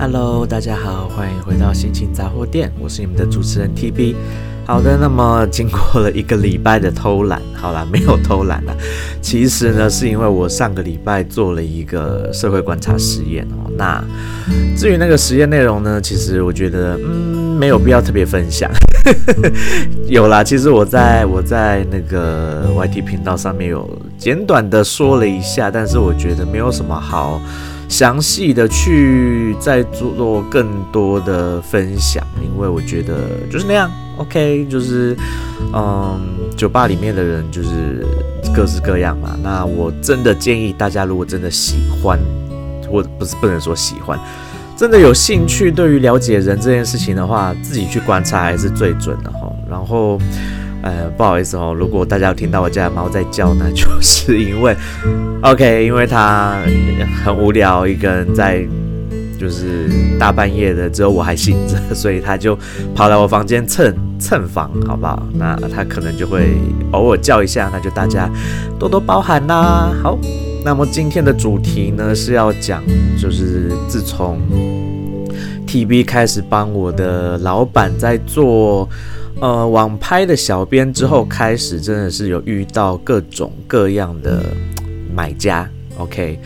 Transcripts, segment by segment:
Hello，大家好，欢迎回到心情杂货店，我是你们的主持人 TB。好的，那么经过了一个礼拜的偷懒，好啦，没有偷懒啦。其实呢，是因为我上个礼拜做了一个社会观察实验哦。那至于那个实验内容呢，其实我觉得，嗯，没有必要特别分享。有啦，其实我在我在那个 YT 频道上面有简短的说了一下，但是我觉得没有什么好详细的去再做更多的分享，因为我觉得就是那样。OK，就是，嗯，酒吧里面的人就是各式各样嘛。那我真的建议大家，如果真的喜欢，或不是不能说喜欢，真的有兴趣对于了解人这件事情的话，自己去观察还是最准的哈。然后，呃，不好意思哦，如果大家有听到我家的猫在叫呢，就是因为，OK，因为它很无聊，一个人在。就是大半夜的，只有我还醒着，所以他就跑来我房间蹭蹭房，好不好？那他可能就会偶尔叫一下，那就大家多多包涵啦。好，那么今天的主题呢是要讲，就是自从 TB 开始帮我的老板在做呃网拍的小编之后，开始真的是有遇到各种各样的买家，OK。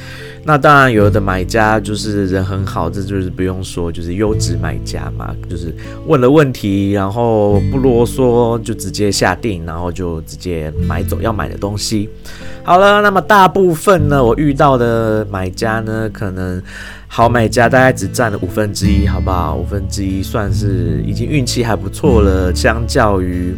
那当然，有的买家就是人很好，这就是不用说，就是优质买家嘛，就是问了问题，然后不啰嗦，就直接下定，然后就直接买走要买的东西。好了，那么大部分呢，我遇到的买家呢，可能好买家大概只占了五分之一，好不好？五分之一算是已经运气还不错了，相较于。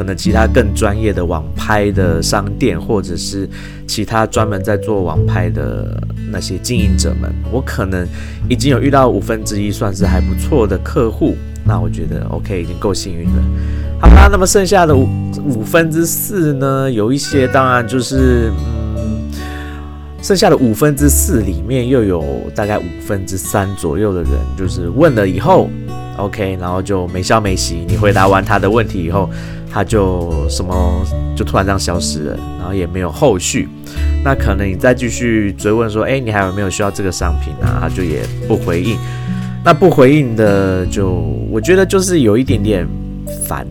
可能其他更专业的网拍的商店，或者是其他专门在做网拍的那些经营者们，我可能已经有遇到五分之一，算是还不错的客户。那我觉得 OK，已经够幸运了。好啦，那么剩下的五五分之四呢？有一些当然就是，嗯，剩下的五分之四里面又有大概五分之三左右的人，就是问了以后，OK，然后就没消没息。你回答完他的问题以后。他就什么就突然这样消失了，然后也没有后续。那可能你再继续追问说，诶，你还有没有需要这个商品啊？他就也不回应。那不回应的，就我觉得就是有一点点烦，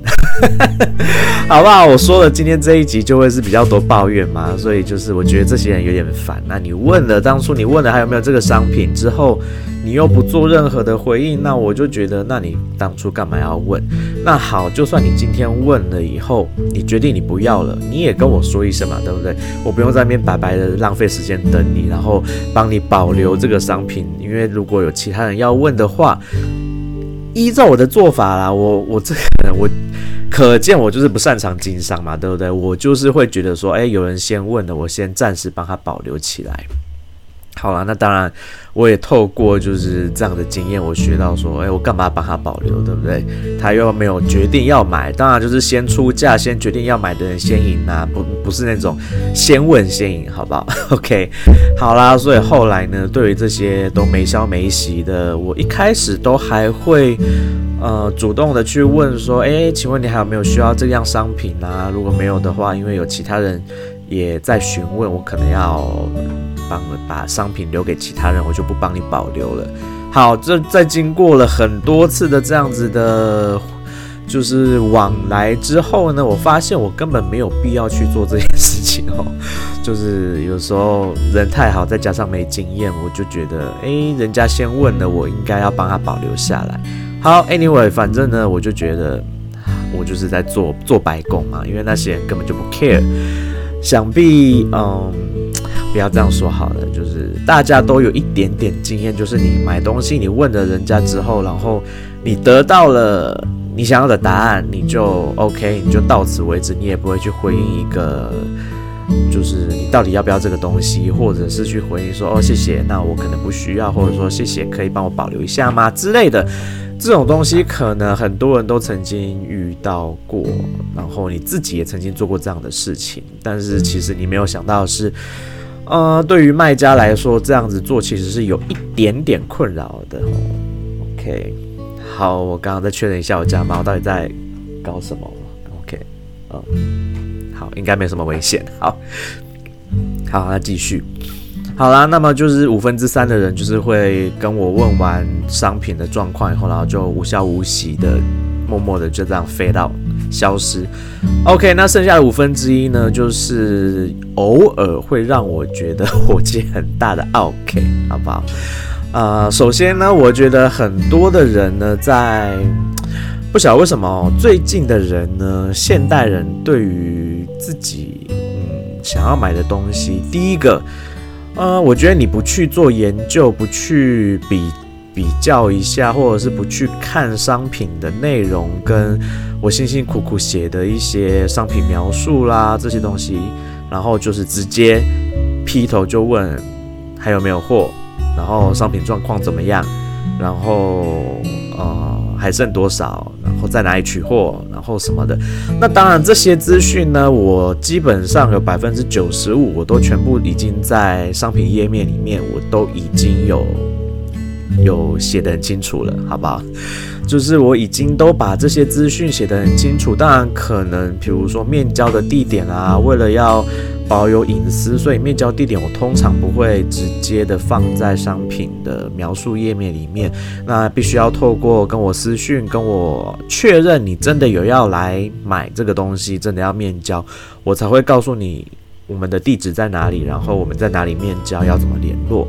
好不好？我说了，今天这一集就会是比较多抱怨嘛，所以就是我觉得这些人有点烦。那你问了，当初你问了还有没有这个商品之后，你又不做任何的回应，那我就觉得，那你当初干嘛要问？那好，就算你今天问了以后，你决定你不要了，你也跟我说一声嘛，对不对？我不用在那边白白的浪费时间等你，然后帮你保留这个商品，因为如果有其他人要问的话，依照我的做法啦，我我这个我可见我就是不擅长经商嘛，对不对？我就是会觉得说，哎，有人先问的，我先暂时帮他保留起来。好了，那当然，我也透过就是这样的经验，我学到说，哎，我干嘛帮他保留，对不对？他又没有决定要买，当然就是先出价，先决定要买的人先赢啊，不不是那种先问先赢，好不好？OK，好啦，所以后来呢，对于这些都没消没息的，我一开始都还会呃主动的去问说，哎，请问你还有没有需要这样商品啊？如果没有的话，因为有其他人也在询问，我可能要。帮把商品留给其他人，我就不帮你保留了。好，这在经过了很多次的这样子的，就是往来之后呢，我发现我根本没有必要去做这件事情哦。就是有时候人太好，再加上没经验，我就觉得，诶，人家先问了，我应该要帮他保留下来。好，Anyway，反正呢，我就觉得我就是在做做白工嘛，因为那些人根本就不 care。想必，嗯。不要这样说好了，就是大家都有一点点经验，就是你买东西，你问了人家之后，然后你得到了你想要的答案，你就 OK，你就到此为止，你也不会去回应一个，就是你到底要不要这个东西，或者是去回应说哦谢谢，那我可能不需要，或者说谢谢，可以帮我保留一下吗之类的，这种东西可能很多人都曾经遇到过，然后你自己也曾经做过这样的事情，但是其实你没有想到是。呃，对于卖家来说，这样子做其实是有一点点困扰的。OK，好，我刚刚再确认一下我家猫到底在搞什么。OK，嗯，好，应该没什么危险。好，好，那继续。好啦，那么就是五分之三的人就是会跟我问完商品的状况以后，然后就无消无息的、默默的就这样飞到消失。OK，那剩下的五分之一呢，就是偶尔会让我觉得火气很大的 OK，好不好？呃，首先呢，我觉得很多的人呢，在不晓得为什么哦最近的人呢，现代人对于自己嗯想要买的东西，第一个，呃，我觉得你不去做研究，不去比比较一下，或者是不去看商品的内容，跟我辛辛苦苦写的一些商品描述啦这些东西，然后就是直接劈头就问还有没有货。然后商品状况怎么样？然后呃还剩多少？然后在哪里取货？然后什么的？那当然这些资讯呢，我基本上有百分之九十五，我都全部已经在商品页面里面，我都已经有有写得很清楚了，好不好？就是我已经都把这些资讯写得很清楚。当然可能比如说面交的地点啊，为了要保有隐私，所以面交地点我通常不会直接的放在商品的描述页面里面。那必须要透过跟我私讯，跟我确认你真的有要来买这个东西，真的要面交，我才会告诉你我们的地址在哪里，然后我们在哪里面交，要怎么联络。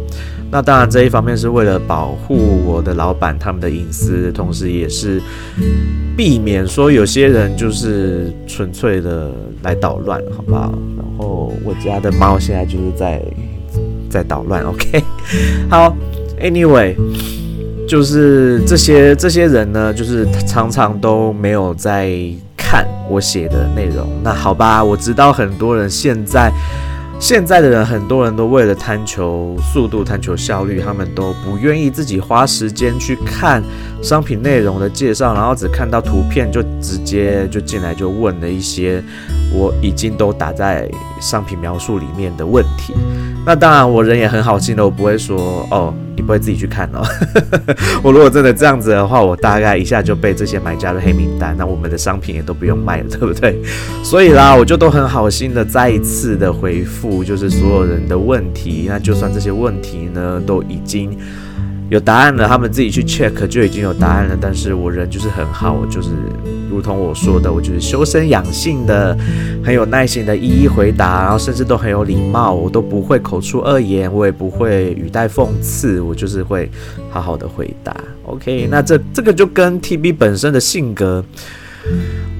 那当然这一方面是为了保护我的老板他们的隐私，同时也是避免说有些人就是纯粹的来捣乱，好不好？然后，我家的猫现在就是在在捣乱。OK，好，Anyway，就是这些这些人呢，就是常常都没有在看我写的内容。那好吧，我知道很多人现在。现在的人，很多人都为了贪求速度、贪求效率，他们都不愿意自己花时间去看商品内容的介绍，然后只看到图片就直接就进来就问了一些我已经都打在商品描述里面的问题。那当然，我人也很好心的，我不会说哦。你不会自己去看哦。我如果真的这样子的话，我大概一下就被这些买家的黑名单，那我们的商品也都不用卖了，对不对？所以啦，我就都很好心的再一次的回复，就是所有人的问题。那就算这些问题呢，都已经。有答案了，他们自己去 check 就已经有答案了。但是我人就是很好，我就是如同我说的，我就是修身养性的，很有耐心的一一回答，然后甚至都很有礼貌，我都不会口出恶言，我也不会语带讽刺，我就是会好好的回答。OK，那这这个就跟 TB 本身的性格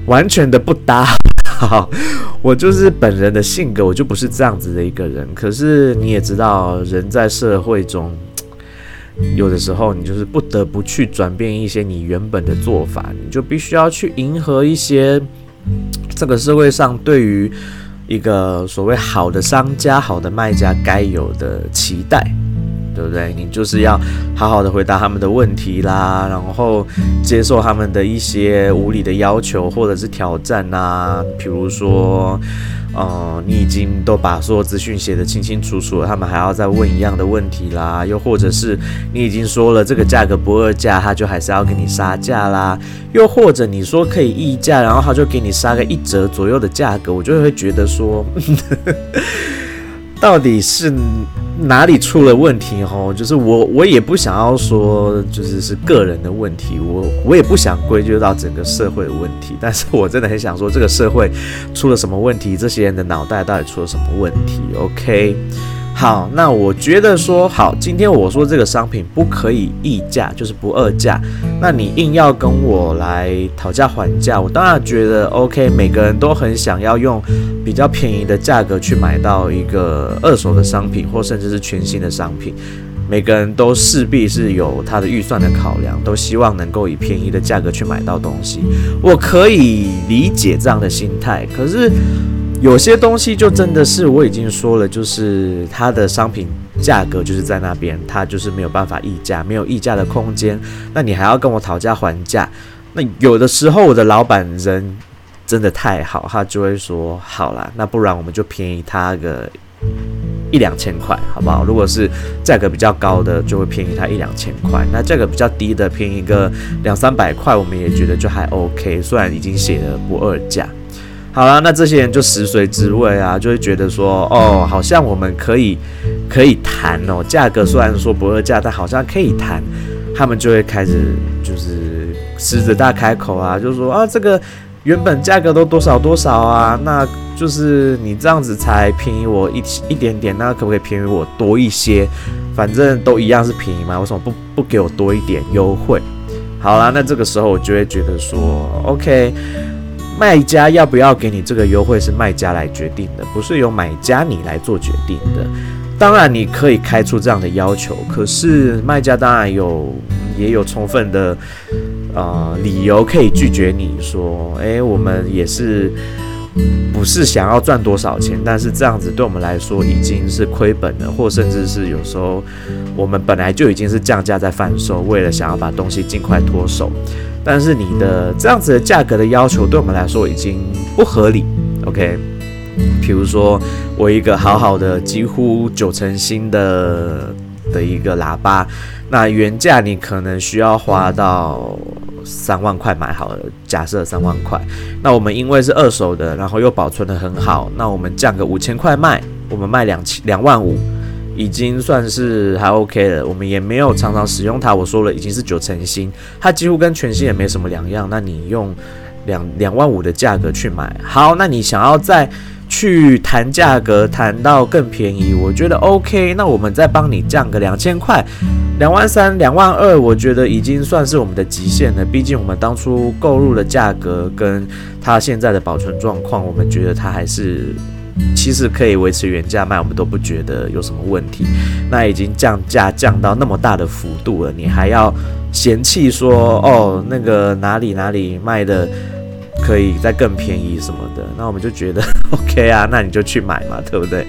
完全的不搭。好，我就是本人的性格，我就不是这样子的一个人。可是你也知道，人在社会中。有的时候，你就是不得不去转变一些你原本的做法，你就必须要去迎合一些这个社会上对于一个所谓好的商家、好的卖家该有的期待，对不对？你就是要好好的回答他们的问题啦，然后接受他们的一些无理的要求或者是挑战啊，比如说。嗯，你已经都把所有资讯写得清清楚楚了，他们还要再问一样的问题啦，又或者是你已经说了这个价格不二价，他就还是要给你杀价啦，又或者你说可以议价，然后他就给你杀个一折左右的价格，我就会觉得说，到底是。哪里出了问题？吼，就是我，我也不想要说，就是是个人的问题，我我也不想归咎到整个社会的问题，但是我真的很想说，这个社会出了什么问题？这些人的脑袋到底出了什么问题？OK。好，那我觉得说好，今天我说这个商品不可以议价，就是不二价。那你硬要跟我来讨价还价，我当然觉得 OK。每个人都很想要用比较便宜的价格去买到一个二手的商品，或甚至是全新的商品。每个人都势必是有他的预算的考量，都希望能够以便宜的价格去买到东西。我可以理解这样的心态，可是。有些东西就真的是我已经说了，就是它的商品价格就是在那边，它就是没有办法议价，没有议价的空间。那你还要跟我讨价还价？那有的时候我的老板人真的太好，他就会说好啦，那不然我们就便宜他个一两千块，好不好？如果是价格比较高的，就会便宜他一两千块；那价格比较低的，便宜个两三百块，我们也觉得就还 OK。虽然已经写了不二价。好了，那这些人就食髓知味啊，就会觉得说，哦，好像我们可以可以谈哦，价格虽然说不二价，但好像可以谈，他们就会开始就是狮子大开口啊，就说啊，这个原本价格都多少多少啊，那就是你这样子才便宜我一一点点，那可不可以便宜我多一些？反正都一样是便宜嘛，为什么不不给我多一点优惠？好啦，那这个时候我就会觉得说，OK，卖家要不要给你这个优惠是卖家来决定的，不是由买家你来做决定的。当然你可以开出这样的要求，可是卖家当然有也有充分的呃理由可以拒绝你说，诶，我们也是。不是想要赚多少钱，但是这样子对我们来说已经是亏本了，或甚至是有时候我们本来就已经是降价在贩售，为了想要把东西尽快脱手。但是你的这样子的价格的要求对我们来说已经不合理。OK，比如说我一个好好的几乎九成新的的一个喇叭，那原价你可能需要花到。三万块买好了，假设三万块，那我们因为是二手的，然后又保存得很好，那我们降个五千块卖，我们卖两千两万五，已经算是还 OK 了。我们也没有常常使用它，我说了已经是九成新，它几乎跟全新也没什么两样。那你用两两万五的价格去买，好，那你想要在去谈价格，谈到更便宜，我觉得 OK，那我们再帮你降个两千块。两万三、两万二，我觉得已经算是我们的极限了。毕竟我们当初购入的价格跟它现在的保存状况，我们觉得它还是其实可以维持原价卖，我们都不觉得有什么问题。那已经降价降到那么大的幅度了，你还要嫌弃说哦，那个哪里哪里卖的可以再更便宜什么的？那我们就觉得 OK 啊，那你就去买嘛，对不对？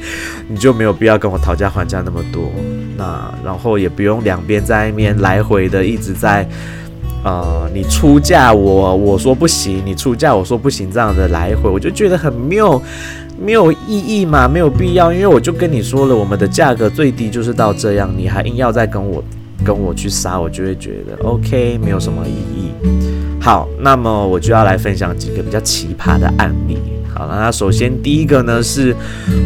你就没有必要跟我讨价还价那么多。那然后也不用两边在那边来回的一直在，呃，你出价我我说不行，你出价我说不行，这样的来回，我就觉得很没有没有意义嘛，没有必要，因为我就跟你说了，我们的价格最低就是到这样，你还硬要再跟我跟我去杀，我就会觉得 OK，没有什么意义。好，那么我就要来分享几个比较奇葩的案例。好了，那首先第一个呢，是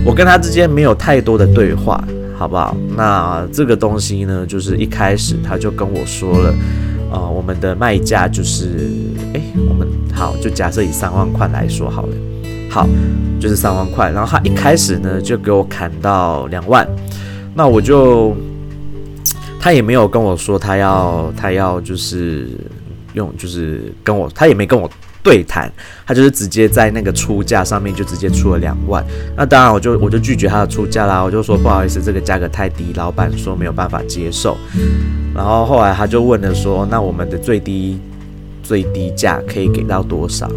我跟他之间没有太多的对话。好不好？那这个东西呢，就是一开始他就跟我说了，呃，我们的卖价就是，诶，我们好，就假设以三万块来说好了，好，就是三万块。然后他一开始呢，就给我砍到两万，那我就，他也没有跟我说他要，他要就是用，就是跟我，他也没跟我。对谈，他就是直接在那个出价上面就直接出了两万，那当然我就我就拒绝他的出价啦，我就说不好意思，这个价格太低，老板说没有办法接受。然后后来他就问了说，那我们的最低最低价可以给到多少？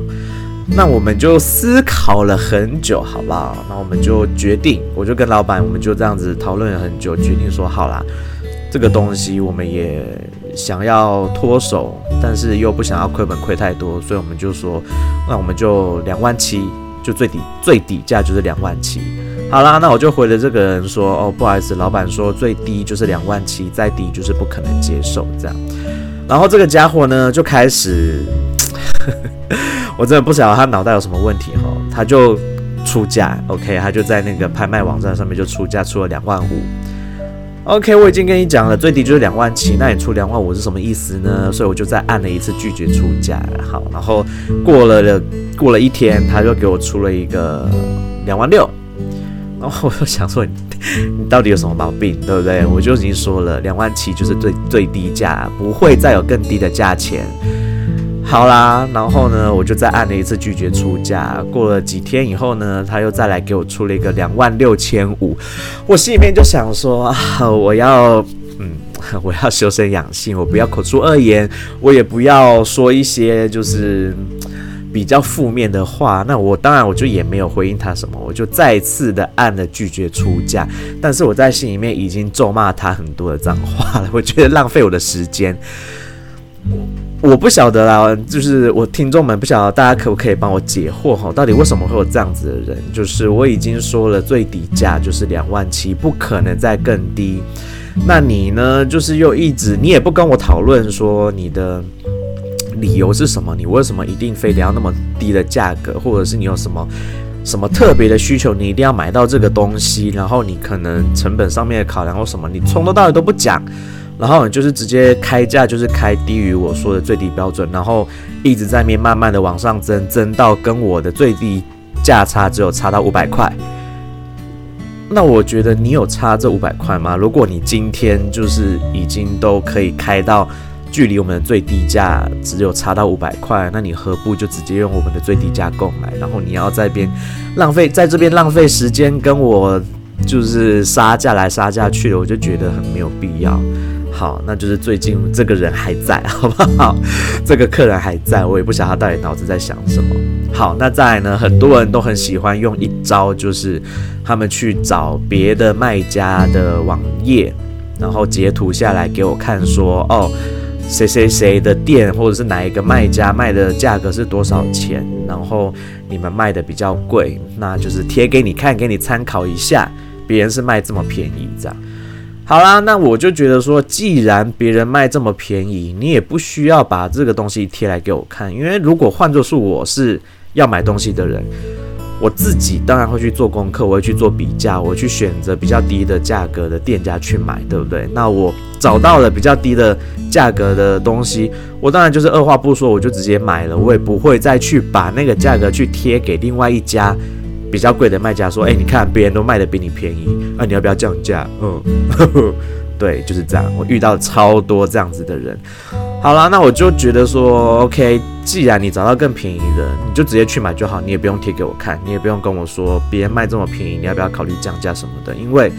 那我们就思考了很久，好不好？那我们就决定，我就跟老板，我们就这样子讨论了很久，决定说好啦，这个东西我们也。想要脱手，但是又不想要亏本亏太多，所以我们就说，那我们就两万七，就最底最底价就是两万七。好啦，那我就回了这个人说，哦，不好意思，老板说最低就是两万七，再低就是不可能接受这样。然后这个家伙呢就开始，我真的不晓得他脑袋有什么问题哈，他就出价，OK，他就在那个拍卖网站上面就出价出了两万五。OK，我已经跟你讲了，最低就是两万七，那你出两万五是什么意思呢？所以我就再按了一次拒绝出价。好，然后过了过了一天，他就给我出了一个两万六。然后我就想说你，你到底有什么毛病，对不对？我就已经说了，两万七就是最最低价，不会再有更低的价钱。好啦，然后呢，我就再按了一次拒绝出价。过了几天以后呢，他又再来给我出了一个两万六千五。我心里面就想说，啊，我要，嗯，我要修身养性，我不要口出恶言，我也不要说一些就是比较负面的话。那我当然我就也没有回应他什么，我就再次的按了拒绝出价。但是我在心里面已经咒骂他很多的脏话了，我觉得浪费我的时间。我不晓得啦，就是我听众们不晓得大家可不可以帮我解惑哈？到底为什么会有这样子的人？就是我已经说了最低价就是两万七，不可能再更低。那你呢？就是又一直你也不跟我讨论说你的理由是什么？你为什么一定非得要那么低的价格？或者是你有什么什么特别的需求，你一定要买到这个东西，然后你可能成本上面的考量或什么，你从头到尾都不讲，然后你就是直接开价，就是开低于我说的最低标准，然后一直在面慢慢的往上增，增到跟我的最低价差只有差到五百块。那我觉得你有差这五百块吗？如果你今天就是已经都可以开到。距离我们的最低价只有差到五百块，那你何不就直接用我们的最低价购买？然后你要在边浪费，在这边浪费时间跟我就是杀价来杀价去的，我就觉得很没有必要。好，那就是最近这个人还在，好不好？这个客人还在，我也不晓得他到底脑子在想什么。好，那再来呢，很多人都很喜欢用一招，就是他们去找别的卖家的网页，然后截图下来给我看，说哦。谁谁谁的店，或者是哪一个卖家卖的价格是多少钱？然后你们卖的比较贵，那就是贴给你看，给你参考一下。别人是卖这么便宜，这样。好啦，那我就觉得说，既然别人卖这么便宜，你也不需要把这个东西贴来给我看，因为如果换作是我是要买东西的人。我自己当然会去做功课，我会去做比价，我去选择比较低的价格的店家去买，对不对？那我找到了比较低的价格的东西，我当然就是二话不说，我就直接买了，我也不会再去把那个价格去贴给另外一家比较贵的卖家，说，哎，你看别人都卖的比你便宜，啊，你要不要降价？嗯，对，就是这样，我遇到超多这样子的人。好啦，那我就觉得说，OK，既然你找到更便宜的，你就直接去买就好，你也不用贴给我看，你也不用跟我说别人卖这么便宜，你要不要考虑降价什么的？因为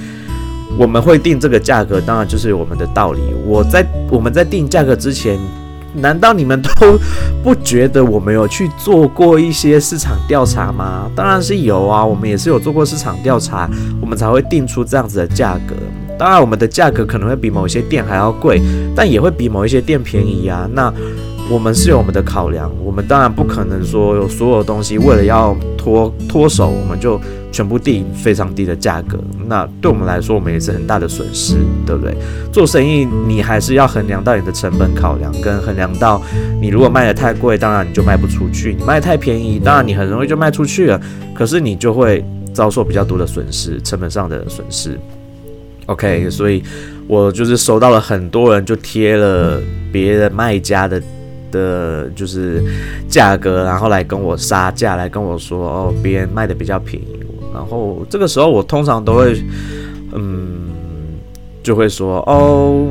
我们会定这个价格，当然就是我们的道理。我在我们在定价格之前，难道你们都不觉得我们有去做过一些市场调查吗？当然是有啊，我们也是有做过市场调查，我们才会定出这样子的价格。当然，我们的价格可能会比某一些店还要贵，但也会比某一些店便宜啊。那我们是有我们的考量，我们当然不可能说有所有东西为了要脱脱手，我们就全部定非常低的价格。那对我们来说，我们也是很大的损失，对不对？做生意你还是要衡量到你的成本考量，跟衡量到你如果卖得太贵，当然你就卖不出去；你卖得太便宜，当然你很容易就卖出去了，可是你就会遭受比较多的损失，成本上的损失。OK，所以我就是收到了很多人就贴了别的卖家的的，就是价格，然后来跟我杀价，来跟我说哦，别人卖的比较便宜。然后这个时候我通常都会，嗯，就会说哦，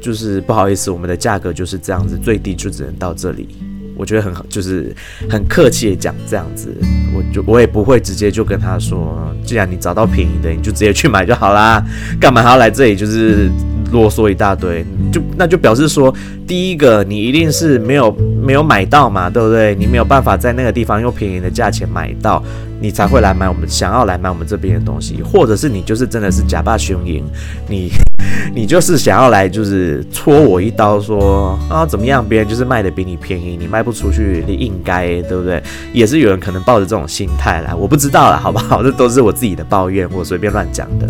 就是不好意思，我们的价格就是这样子，最低就只能到这里。我觉得很好，就是很客气的讲这样子，我就我也不会直接就跟他说，既然你找到便宜的，你就直接去买就好啦，干嘛还要来这里就是啰嗦一大堆？就那就表示说，第一个你一定是没有没有买到嘛，对不对？你没有办法在那个地方用便宜的价钱买到，你才会来买我们想要来买我们这边的东西，或者是你就是真的是假霸雄赢，你。你就是想要来，就是戳我一刀说，啊怎么样？别人就是卖的比你便宜，你卖不出去，你应该对不对？也是有人可能抱着这种心态来，我不知道啦，好不好？这都是我自己的抱怨，我随便乱讲的。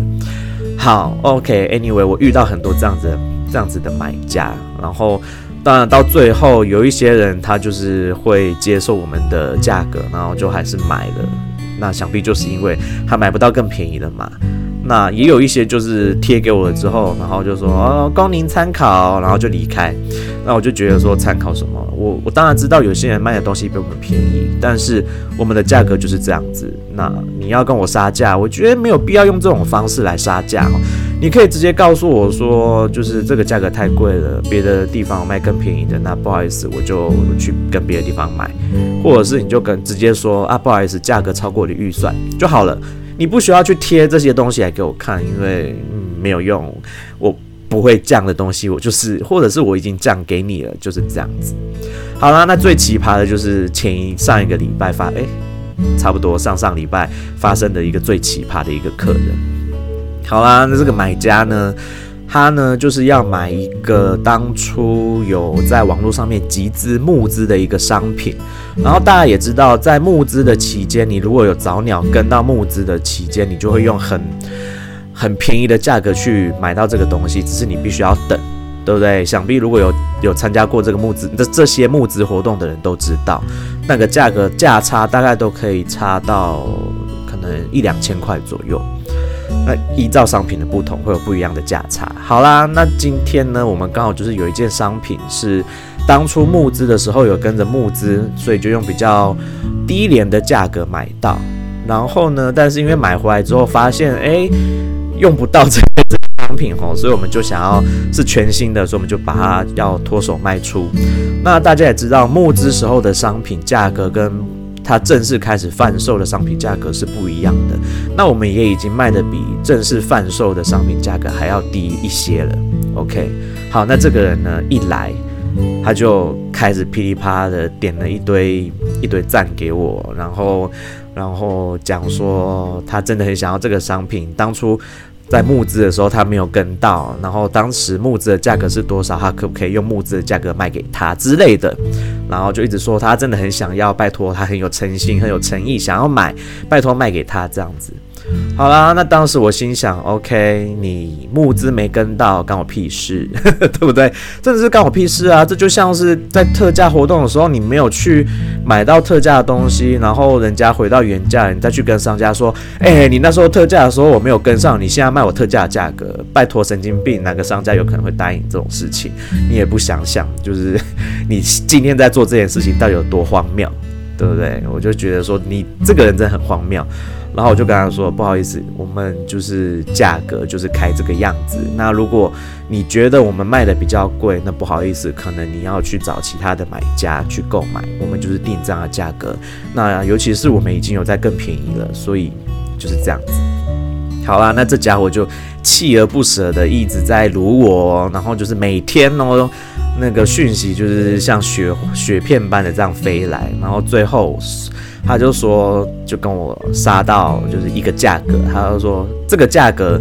好，OK，Anyway，我遇到很多这样子这样子的买家，然后当然到最后有一些人他就是会接受我们的价格，然后就还是买了。那想必就是因为他买不到更便宜的嘛。那也有一些就是贴给我了之后，然后就说哦，供您参考，然后就离开。那我就觉得说参考什么？我我当然知道有些人卖的东西比我们便宜，但是我们的价格就是这样子。那你要跟我杀价，我觉得没有必要用这种方式来杀价哦。你可以直接告诉我说，就是这个价格太贵了，别的地方卖更便宜的，那不好意思，我就去跟别的地方买，或者是你就跟直接说啊，不好意思，价格超过我的预算就好了。你不需要去贴这些东西来给我看，因为没有用，我不会降的东西，我就是或者是我已经降给你了，就是这样子。好啦，那最奇葩的就是前一上一个礼拜发，诶、差不多上上礼拜发生的一个最奇葩的一个客人。好啦，那这个买家呢，他呢就是要买一个当初有在网络上面集资募资的一个商品。然后大家也知道，在募资的期间，你如果有早鸟跟到募资的期间，你就会用很很便宜的价格去买到这个东西，只是你必须要等，对不对？想必如果有有参加过这个募资这这些募资活动的人都知道，那个价格价差大概都可以差到可能一两千块左右。那依照商品的不同，会有不一样的价差。好啦，那今天呢，我们刚好就是有一件商品是当初募资的时候有跟着募资，所以就用比较低廉的价格买到。然后呢，但是因为买回来之后发现，哎，用不到这个商品哦，所以我们就想要是全新的，所以我们就把它要脱手卖出。那大家也知道，募资时候的商品价格跟它正式开始贩售的商品价格是不一样的，那我们也已经卖得比正式贩售的商品价格还要低一些了。OK，好，那这个人呢，一来他就开始噼里啪啦的点了一堆一堆赞给我，然后然后讲说他真的很想要这个商品，当初。在募资的时候，他没有跟到，然后当时募资的价格是多少？他可不可以用募资的价格卖给他之类的？然后就一直说他真的很想要，拜托他很有诚心、很有诚意，想要买，拜托卖给他这样子。好啦，那当时我心想，OK，你募资没跟到，关我屁事，对不对？真的是关我屁事啊！这就像是在特价活动的时候，你没有去买到特价的东西，然后人家回到原价，你再去跟商家说，哎，你那时候特价的时候我没有跟上，你现在卖我特价的价格，拜托神经病，哪个商家有可能会答应这种事情？你也不想想，就是 你今天在做这件事情到底有多荒谬，对不对？我就觉得说你这个人真的很荒谬。然后我就跟他说：“不好意思，我们就是价格就是开这个样子。那如果你觉得我们卖的比较贵，那不好意思，可能你要去找其他的买家去购买。我们就是定这样的价格。那尤其是我们已经有在更便宜了，所以就是这样子。好啦，那这家伙就锲而不舍的一直在卢我，然后就是每天哦，那个讯息就是像雪雪片般的这样飞来，然后最后。”他就说，就跟我杀到就是一个价格，他就说这个价格，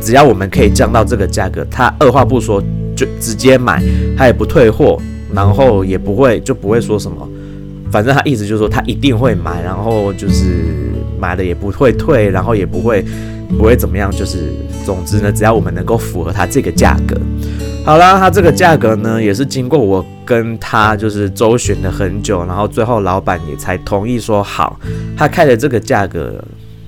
只要我们可以降到这个价格，他二话不说就直接买，他也不退货，然后也不会就不会说什么，反正他意思就是说他一定会买，然后就是买了也不会退，然后也不会不会怎么样，就是总之呢，只要我们能够符合他这个价格。好啦，他这个价格呢，也是经过我跟他就是周旋了很久，然后最后老板也才同意说好，他开的这个价格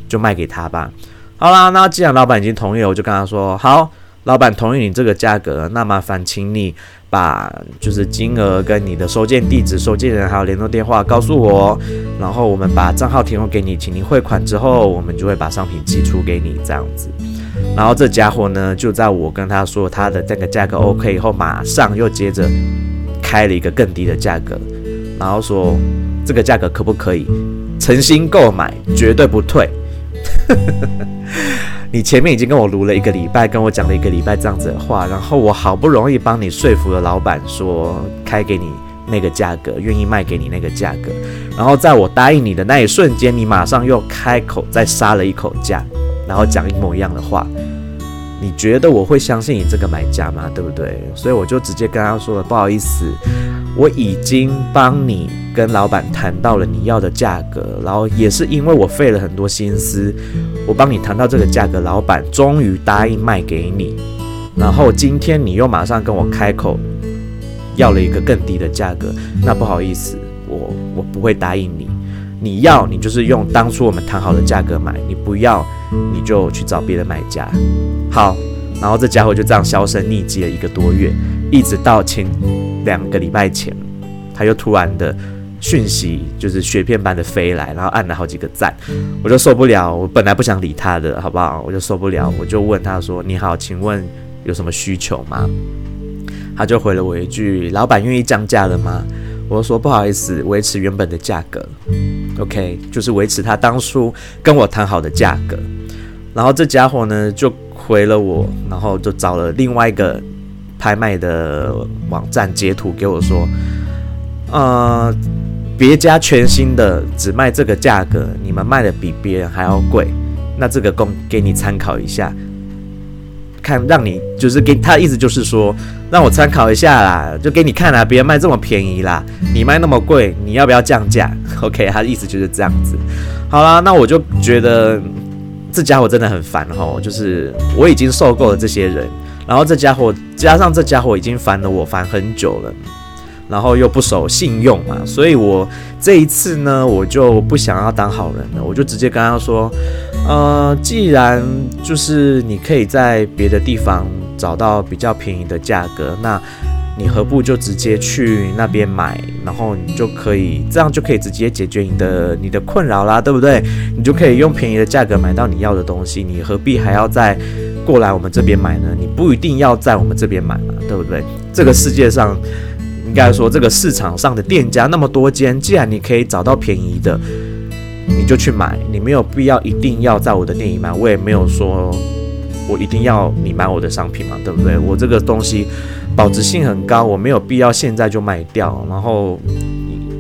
就卖给他吧。好啦，那既然老板已经同意了，我就跟他说好，老板同意你这个价格，那麻烦请你把就是金额跟你的收件地址、收件人还有联络电话告诉我，然后我们把账号提供给你，请您汇款之后，我们就会把商品寄出给你这样子。然后这家伙呢，就在我跟他说他的这个价格 OK 以后，马上又接着开了一个更低的价格，然后说这个价格可不可以诚心购买，绝对不退。你前面已经跟我卢了一个礼拜，跟我讲了一个礼拜这样子的话，然后我好不容易帮你说服了老板，说开给你那个价格，愿意卖给你那个价格，然后在我答应你的那一瞬间，你马上又开口再杀了一口价。然后讲一模一样的话，你觉得我会相信你这个买家吗？对不对？所以我就直接跟他说了，不好意思，我已经帮你跟老板谈到了你要的价格，然后也是因为我费了很多心思，我帮你谈到这个价格，老板终于答应卖给你，然后今天你又马上跟我开口要了一个更低的价格，那不好意思，我我不会答应你。你要你就是用当初我们谈好的价格买，你不要你就去找别的买家。好，然后这家伙就这样销声匿迹了一个多月，一直到前两个礼拜前，他又突然的讯息就是雪片般的飞来，然后按了好几个赞，我就受不了，我本来不想理他的，好不好？我就受不了，我就问他说：“你好，请问有什么需求吗？”他就回了我一句：“老板愿意降价了吗？”我说：“不好意思，维持原本的价格。” OK，就是维持他当初跟我谈好的价格，然后这家伙呢就回了我，然后就找了另外一个拍卖的网站截图给我说，呃，别家全新的只卖这个价格，你们卖的比别人还要贵，那这个供给你参考一下。看，让你就是给他的意思就是说，让我参考一下啦，就给你看啦，别人卖这么便宜啦，你卖那么贵，你要不要降价？OK，他的意思就是这样子。好啦，那我就觉得这家伙真的很烦哦，就是我已经受够了这些人，然后这家伙加上这家伙已经烦了我烦很久了。然后又不守信用嘛，所以我这一次呢，我就不想要当好人了，我就直接跟他说，呃，既然就是你可以在别的地方找到比较便宜的价格，那你何不就直接去那边买，然后你就可以这样就可以直接解决你的你的困扰啦，对不对？你就可以用便宜的价格买到你要的东西，你何必还要再过来我们这边买呢？你不一定要在我们这边买嘛，对不对？这个世界上。应该说，这个市场上的店家那么多间，既然你可以找到便宜的，你就去买。你没有必要一定要在我的店里买，我也没有说我一定要你买我的商品嘛，对不对？我这个东西保值性很高，我没有必要现在就卖掉。然后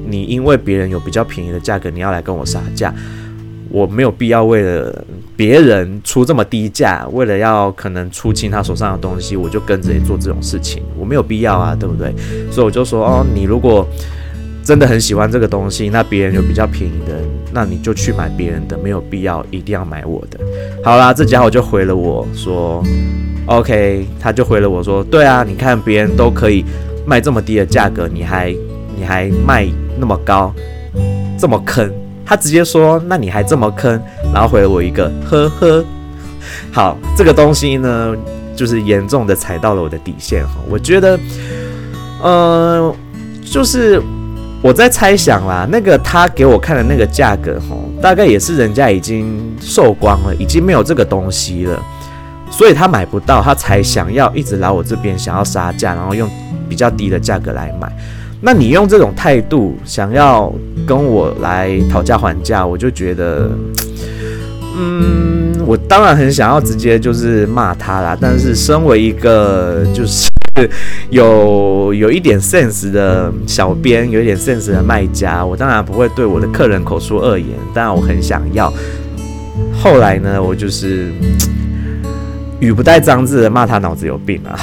你因为别人有比较便宜的价格，你要来跟我杀价，我没有必要为了。别人出这么低价，为了要可能出清他手上的东西，我就跟着也做这种事情，我没有必要啊，对不对？所以我就说，哦，你如果真的很喜欢这个东西，那别人有比较便宜的，那你就去买别人的，没有必要一定要买我的。好啦，这家伙就回了我说，OK，他就回了我说，对啊，你看别人都可以卖这么低的价格，你还你还卖那么高，这么坑。他直接说：“那你还这么坑？”然后回了我一个“呵呵”。好，这个东西呢，就是严重的踩到了我的底线哈。我觉得，呃，就是我在猜想啦，那个他给我看的那个价格哈，大概也是人家已经售光了，已经没有这个东西了，所以他买不到，他才想要一直来我这边想要杀价，然后用比较低的价格来买。那你用这种态度想要跟我来讨价还价，我就觉得，嗯，我当然很想要直接就是骂他啦。但是身为一个就是有有一点 sense 的小编，有一点 sense 的卖家，我当然不会对我的客人口出恶言。当然我很想要。后来呢，我就是语不带脏字的骂他脑子有病啊，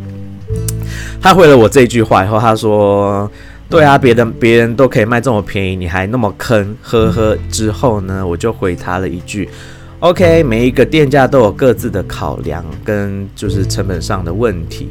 他回了我这句话以后，他说：“对啊，别人别人都可以卖这么便宜，你还那么坑，呵呵。”之后呢，我就回他了一句：“OK，每一个店家都有各自的考量跟就是成本上的问题，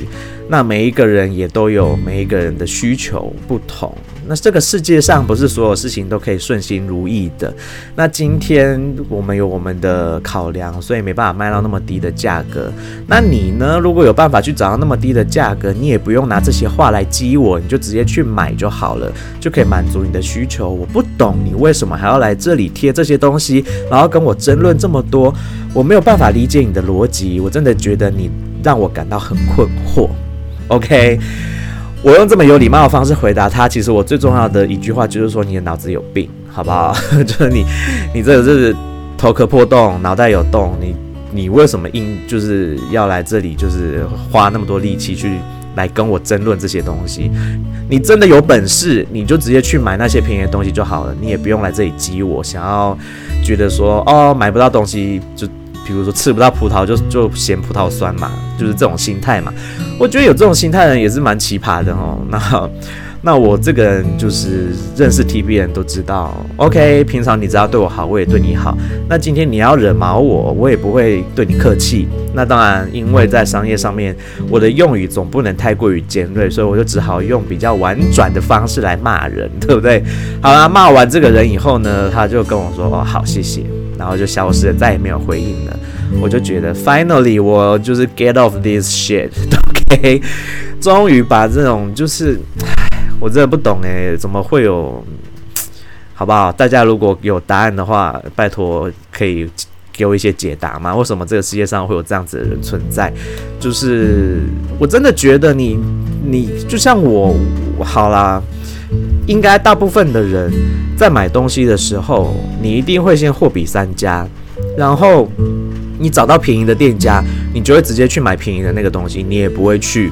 那每一个人也都有每一个人的需求不同。”那这个世界上不是所有事情都可以顺心如意的。那今天我们有我们的考量，所以没办法卖到那么低的价格。那你呢？如果有办法去找到那么低的价格，你也不用拿这些话来激我，你就直接去买就好了，就可以满足你的需求。我不懂你为什么还要来这里贴这些东西，然后跟我争论这么多，我没有办法理解你的逻辑。我真的觉得你让我感到很困惑。OK。我用这么有礼貌的方式回答他，其实我最重要的一句话就是说，你的脑子有病，好不好？就是你，你这个是头壳破洞，脑袋有洞，你你为什么硬就是要来这里，就是花那么多力气去来跟我争论这些东西？你真的有本事，你就直接去买那些便宜的东西就好了，你也不用来这里激我，想要觉得说哦，买不到东西就。比如说吃不到葡萄就就嫌葡萄酸嘛，就是这种心态嘛。我觉得有这种心态的人也是蛮奇葩的哦。那那我这个人就是认识 TB 人都知道，OK，平常你只要对我好，我也对你好。那今天你要惹毛我，我也不会对你客气。那当然，因为在商业上面，我的用语总不能太过于尖锐，所以我就只好用比较婉转的方式来骂人，对不对？好啦，骂完这个人以后呢，他就跟我说：“哦，好，谢谢。”然后就消失了，再也没有回应了。我就觉得，finally，我就是 get off this shit，OK，终于把这种就是，我真的不懂诶，怎么会有？好不好？大家如果有答案的话，拜托可以给我一些解答吗？为什么这个世界上会有这样子的人存在？就是我真的觉得你，你就像我，好啦。应该大部分的人在买东西的时候，你一定会先货比三家，然后你找到便宜的店家，你就会直接去买便宜的那个东西，你也不会去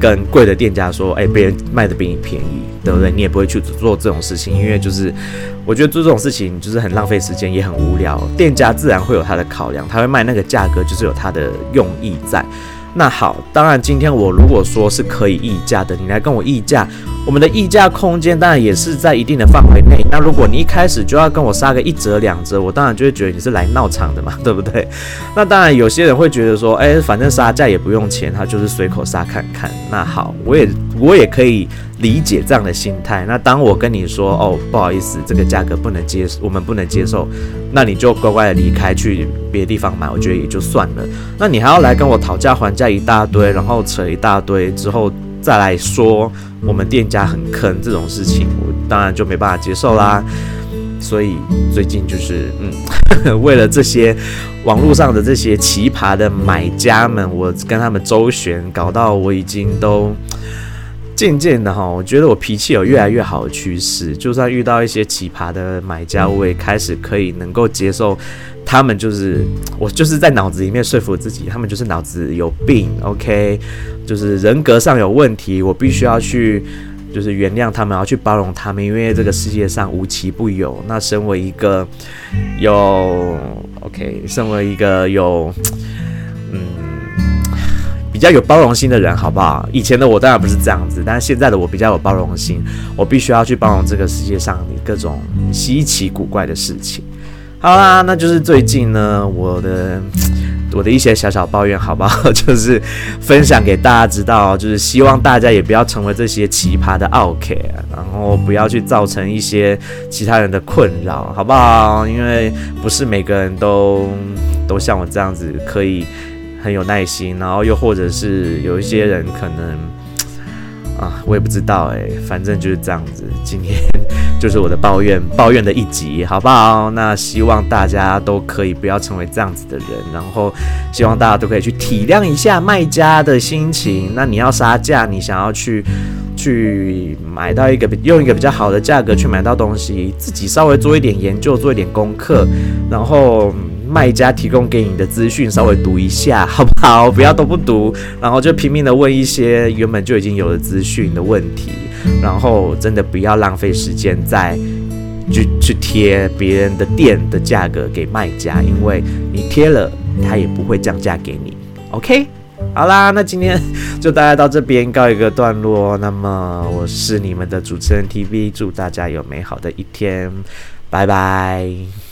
跟贵的店家说，哎，别人卖的比你便宜，对不对？你也不会去做这种事情，因为就是我觉得做这种事情就是很浪费时间，也很无聊。店家自然会有他的考量，他会卖那个价格，就是有他的用意在。那好，当然今天我如果说是可以议价的，你来跟我议价。我们的议价空间当然也是在一定的范围内。那如果你一开始就要跟我杀个一折两折，我当然就会觉得你是来闹场的嘛，对不对？那当然有些人会觉得说，哎，反正杀价也不用钱，他就是随口杀看看。那好，我也我也可以理解这样的心态。那当我跟你说，哦，不好意思，这个价格不能接受，我们不能接受，那你就乖乖的离开，去别的地方买，我觉得也就算了。那你还要来跟我讨价还价一大堆，然后扯一大堆之后。再来说，我们店家很坑这种事情，我当然就没办法接受啦。所以最近就是，嗯，为了这些网络上的这些奇葩的买家们，我跟他们周旋，搞到我已经都渐渐的哈，我觉得我脾气有越来越好的趋势。就算遇到一些奇葩的买家，我也开始可以能够接受。他们就是我，就是在脑子里面说服自己，他们就是脑子有病，OK，就是人格上有问题，我必须要去，就是原谅他们，要去包容他们，因为这个世界上无奇不有。那身为一个有 OK，身为一个有嗯比较有包容心的人，好不好？以前的我当然不是这样子，但是现在的我比较有包容心，我必须要去包容这个世界上你各种稀奇古怪的事情。好啦，那就是最近呢，我的我的一些小小抱怨，好不好？就是分享给大家知道，就是希望大家也不要成为这些奇葩的奥客，然后不要去造成一些其他人的困扰，好不好？因为不是每个人都都像我这样子可以很有耐心，然后又或者是有一些人可能啊，我也不知道哎，反正就是这样子。今天。就是我的抱怨，抱怨的一集，好不好？那希望大家都可以不要成为这样子的人，然后希望大家都可以去体谅一下卖家的心情。那你要杀价，你想要去去买到一个用一个比较好的价格去买到东西，自己稍微做一点研究，做一点功课，然后卖家提供给你的资讯稍微读一下，好不好？不要都不读，然后就拼命的问一些原本就已经有的资讯的问题。然后真的不要浪费时间再去去贴别人的店的价格给卖家，因为你贴了他也不会降价给你。OK，好啦，那今天就大家到这边告一个段落。那么我是你们的主持人 TV，祝大家有美好的一天，拜拜。